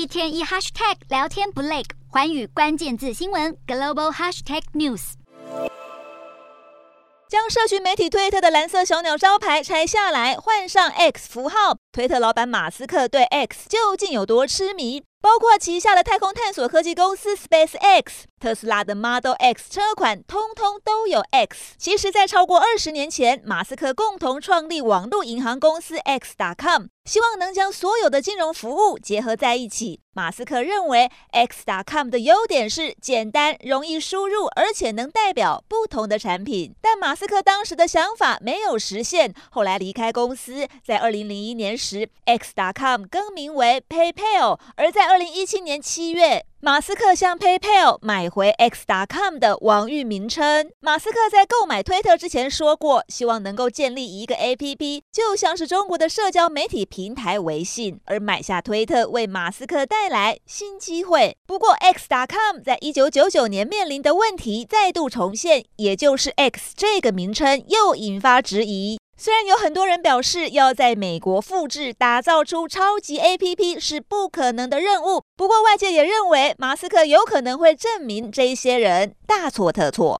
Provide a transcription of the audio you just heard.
一天一 hashtag 聊天不累，环宇关键字新闻 global hashtag news。将社群媒体推特的蓝色小鸟招牌拆下来，换上 X 符号。推特老板马斯克对 X 究竟有多痴迷？包括旗下的太空探索科技公司 SpaceX、特斯拉的 Model X 车款，通通都有 X。其实，在超过二十年前，马斯克共同创立网络银行公司 X.com，希望能将所有的金融服务结合在一起。马斯克认为 X.com 的优点是简单、容易输入，而且能代表不同的产品。但马斯克当时的想法没有实现，后来离开公司，在二零零一年时，X.com 更名为 PayPal，而在二零一七年七月，马斯克向 PayPal 买回 X.com 的网域名称。马斯克在购买推特之前说过，希望能够建立一个 APP，就像是中国的社交媒体平台微信。而买下推特为马斯克带来新机会。不过，X.com 在一九九九年面临的问题再度重现，也就是 X 这个名称又引发质疑。虽然有很多人表示要在美国复制、打造出超级 APP 是不可能的任务，不过外界也认为马斯克有可能会证明这些人大错特错。